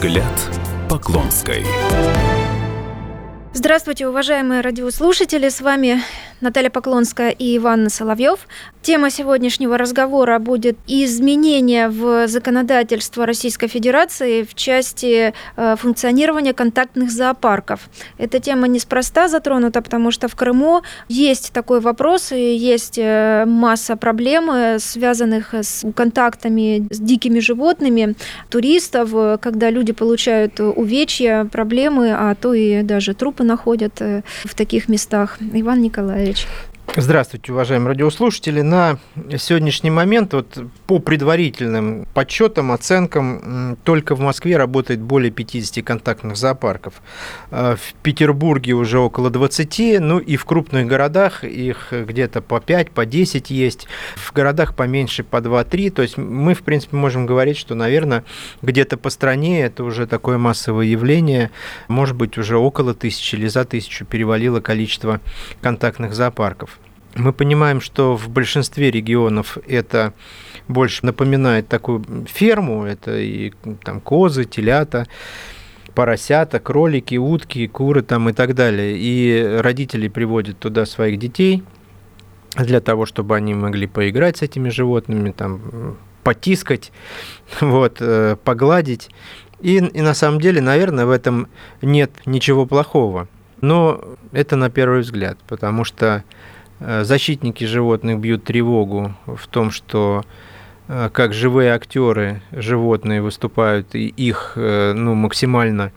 Взгляд Поклонской. Здравствуйте, уважаемые радиослушатели! С вами Наталья Поклонская и Иван Соловьев. Тема сегодняшнего разговора будет изменения в законодательство Российской Федерации в части э, функционирования контактных зоопарков. Эта тема неспроста затронута, потому что в Крыму есть такой вопрос и есть э, масса проблем, э, связанных с контактами с дикими животными, туристов, когда люди получают увечья, проблемы, а то и даже трупы находят в таких местах. Иван Николаевич. Здравствуйте, уважаемые радиослушатели. На сегодняшний момент, вот по предварительным подсчетам, оценкам, только в Москве работает более 50 контактных зоопарков. Э, в Петербурге уже около 20, ну и в крупных городах их где-то по 5, по 10 есть. В городах поменьше по 2-3. То есть мы, в принципе, можем говорить, что, наверное, где-то по стране это уже такое массовое явление. Может быть, уже около тысячи или за тысячу перевалило количество контактных зоопарков. Мы понимаем, что в большинстве регионов это больше напоминает такую ферму, это и там козы, телята, поросята, кролики, утки, куры там и так далее. И родители приводят туда своих детей для того, чтобы они могли поиграть с этими животными, там, потискать, вот, э, погладить. И, и на самом деле, наверное, в этом нет ничего плохого. Но это на первый взгляд, потому что защитники животных бьют тревогу в том, что э, как живые актеры животные выступают и их э, ну, максимально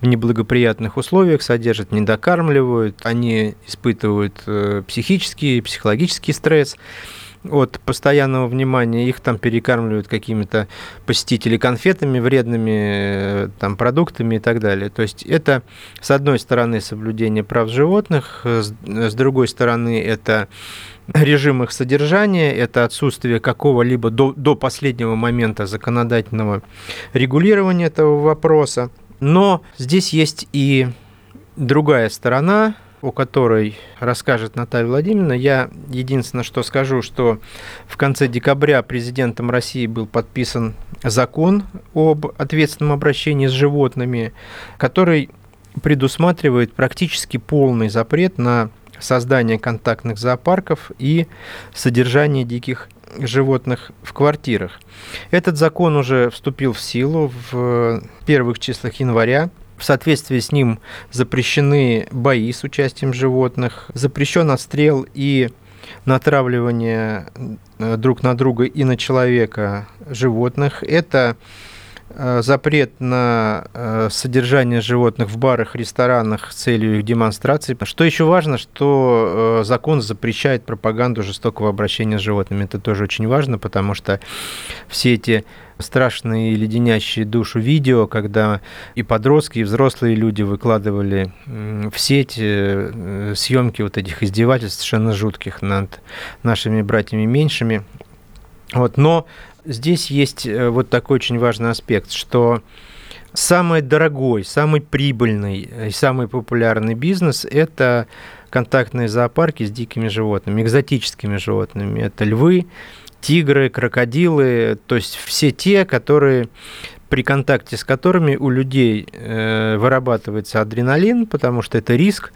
в неблагоприятных условиях содержат, не докармливают, они испытывают психический, психологический стресс от постоянного внимания, их там перекармливают какими-то посетители конфетами, вредными э, там, продуктами и так далее. То есть это, с одной стороны, соблюдение прав животных, с, другой стороны, это режим их содержания, это отсутствие какого-либо до, до последнего момента законодательного регулирования этого вопроса. Но здесь есть и другая сторона, о которой расскажет Наталья Владимировна. Я единственное, что скажу, что в конце декабря президентом России был подписан закон об ответственном обращении с животными, который предусматривает практически полный запрет на создание контактных зоопарков и содержание диких животных в квартирах. Этот закон уже вступил в силу в первых числах января в соответствии с ним запрещены бои с участием животных, запрещен отстрел и натравливание э, друг на друга и на человека животных. Это э, запрет на э, содержание животных в барах, ресторанах с целью их демонстрации. Что еще важно, что закон запрещает пропаганду жестокого обращения с животными. Это тоже очень важно, потому что все эти страшные леденящие душу видео, когда и подростки, и взрослые люди выкладывали в сеть э, съемки вот этих издевательств совершенно жутких над нашими братьями меньшими. Вот, но здесь есть э, вот такой очень важный аспект, что самый дорогой, самый прибыльный и самый популярный бизнес – это контактные зоопарки с дикими животными, экзотическими животными. Это львы, тигры, крокодилы, то есть все те, которые при контакте с которыми у людей э, вырабатывается адреналин, потому что это риск.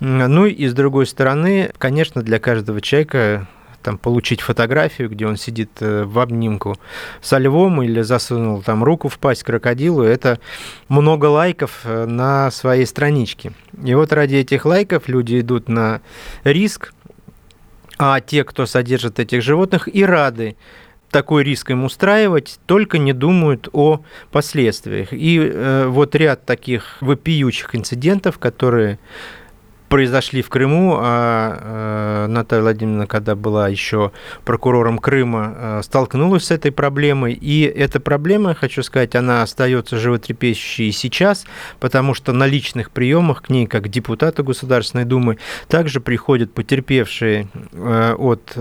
Ну и с другой стороны, конечно, для каждого человека там, получить фотографию, где он сидит э, в обнимку со львом или засунул там руку в пасть крокодилу, это много лайков э, на своей страничке. И вот ради этих лайков люди идут на риск, а те, кто содержит этих животных, и рады такой риск им устраивать, только не думают о последствиях. И э, вот ряд таких вопиющих инцидентов, которые произошли в Крыму, а э, Наталья Владимировна, когда была еще прокурором Крыма, э, столкнулась с этой проблемой. И эта проблема, хочу сказать, она остается животрепещущей и сейчас, потому что на личных приемах к ней, как депутату Государственной Думы, также приходят потерпевшие э, от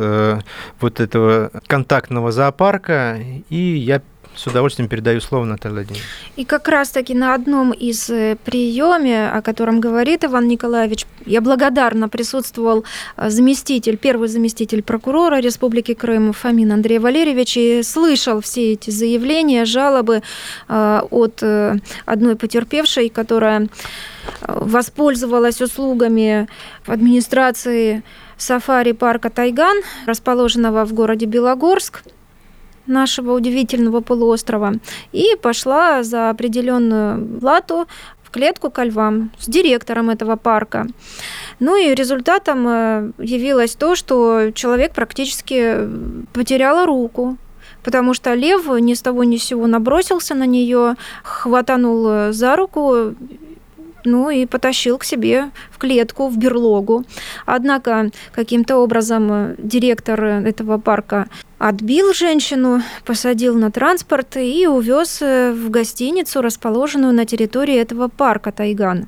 вот этого контактного зоопарка. И я С удовольствием передаю слово Наталье Владимировне. И как раз-таки на одном из э, приеме, о котором говорит Иван Николаевич, я благодарна присутствовал э, заместитель, первый заместитель прокурора Республики Крым Фомин Андрей Валерьевич и слышал все эти заявления, жалобы э, от одной потерпевшей, которая воспользовалась услугами администрации сафари-парка Тайган, расположенного в городе Белогорск нашего удивительного полуострова, и пошла за определенную плату в клетку ко львам с директором этого парка. Ну и результатом э, явилось то, что человек практически потерял руку, потому что лев ни с того ни с сего набросился на нее, хватанул за руку ну и потащил к себе в клетку, в берлогу. Однако каким-то образом э, директор этого парка отбил женщину, посадил на транспорт и увез э, в гостиницу, расположенную на территории этого парка Тайган.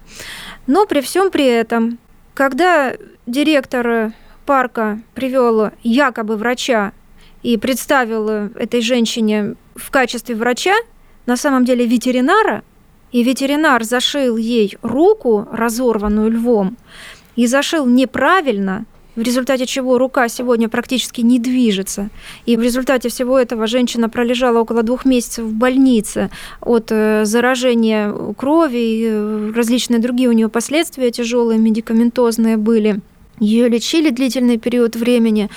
Но при всем при этом, когда директор парка привел якобы врача и представил этой женщине в качестве врача, на самом деле ветеринара – и ветеринар зашил ей руку, разорванную львом, и зашил неправильно, в результате чего рука сегодня практически не движется. И в результате всего этого женщина пролежала около двух месяцев в больнице от э, заражения крови и э, различные другие у нее последствия тяжелые медикаментозные были ее лечили длительный период времени,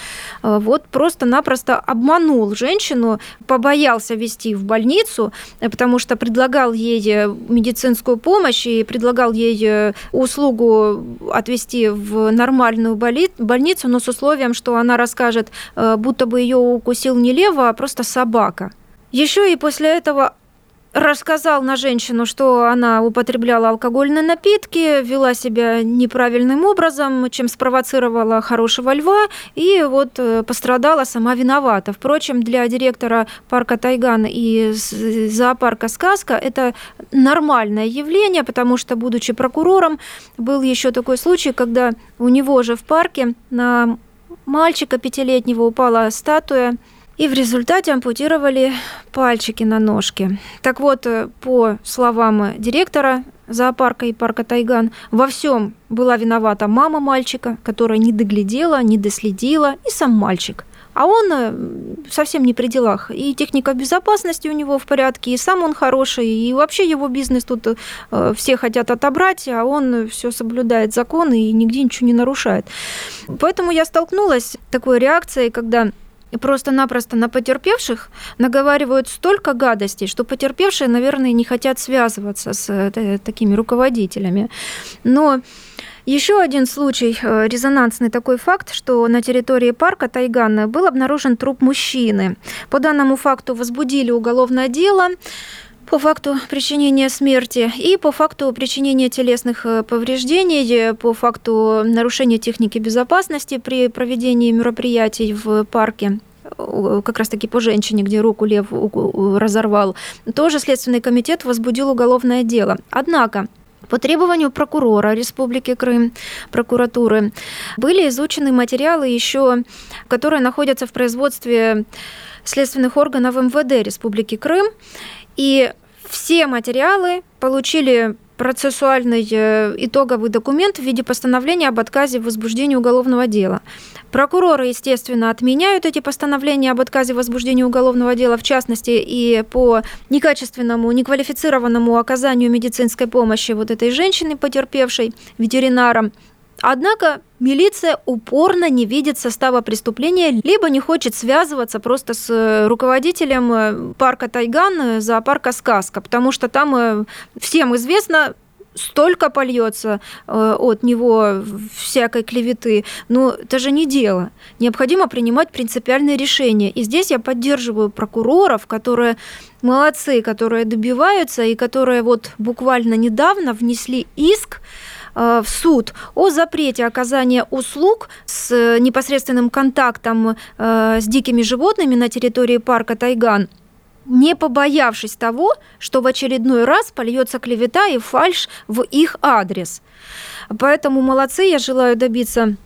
э, вот просто-напросто обманул женщину, побоялся вести в больницу, э, потому что предлагал ей э, медицинскую помощь и предлагал ей услугу отвести в нормальную больницу, но с условием, что она расскажет, будто бы ее укусил не лево, а просто собака. Еще и после этого рассказал на женщину, что она употребляла алкогольные напитки, вела себя неправильным образом, чем спровоцировала хорошего льва, и вот э, пострадала сама виновата. Впрочем, для директора парка Тайган и зоопарка «Сказка» это нормальное явление, потому что, будучи прокурором, был еще такой случай, когда у него же в парке на мальчика пятилетнего упала статуя и в результате ампутировали пальчики на ножке. Так вот, э, по словам директора зоопарка и парка Тайган, во всем была виновата мама мальчика, которая не доглядела, не доследила, и сам мальчик. А он э, совсем не при делах. И техника безопасности у него в порядке, и сам он хороший, и вообще его бизнес тут э, все хотят отобрать, а он все соблюдает законы и нигде ничего не нарушает. Поэтому я столкнулась с такой реакцией, когда и просто-напросто на потерпевших наговаривают столько гадостей, что потерпевшие, наверное, не хотят связываться с э, такими руководителями. Но еще один случай, э, резонансный такой факт, что на территории парка Тайган был обнаружен труп мужчины. По данному факту возбудили уголовное дело по факту причинения смерти и по факту причинения телесных э, повреждений, по факту нарушения техники безопасности при проведении мероприятий в парке как раз-таки по женщине, где руку лев разорвал, тоже Следственный комитет возбудил уголовное дело. Однако по требованию прокурора Республики Крым, прокуратуры, были изучены материалы еще, которые находятся в производстве следственных органов МВД Республики Крым. И все материалы получили процессуальный э, итоговый документ в виде постановления об отказе в возбуждении уголовного дела. Прокуроры, естественно, отменяют эти постановления об отказе в возбуждении уголовного дела, в частности, и по некачественному, неквалифицированному оказанию медицинской помощи вот этой женщины, потерпевшей, ветеринарам. Однако милиция упорно не видит состава преступления, либо не хочет связываться просто с э, руководителем э, парка Тайган, э, зоопарка «Сказка», потому что там всем известно, столько польется от него всякой клеветы. Но это же не дело. Необходимо принимать принципиальные решения. И здесь я поддерживаю прокуроров, которые молодцы, которые добиваются и которые вот буквально недавно внесли иск в суд о запрете оказания услуг с э, непосредственным контактом э, с дикими животными на территории парка Тайган не побоявшись того, что в очередной раз польется клевета и фальш в их адрес. Поэтому молодцы, я желаю добиться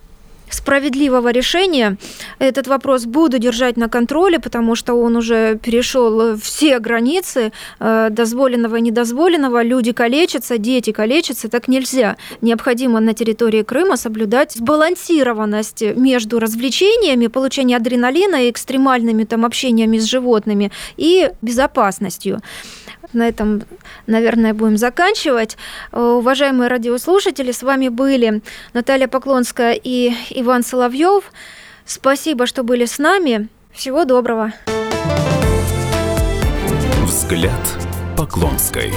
справедливого решения. Этот вопрос буду держать на контроле, потому что он уже перешел все границы э, дозволенного и недозволенного. Люди калечатся, дети калечатся, так нельзя. Необходимо на территории Крыма соблюдать сбалансированность между развлечениями, получением адреналина и экстремальными там общениями с животными и безопасностью на этом, наверное, будем заканчивать. Э, уважаемые радиослушатели, с вами были Наталья Поклонская и Иван Соловьев. Спасибо, что были с нами. Всего доброго. Взгляд Поклонской.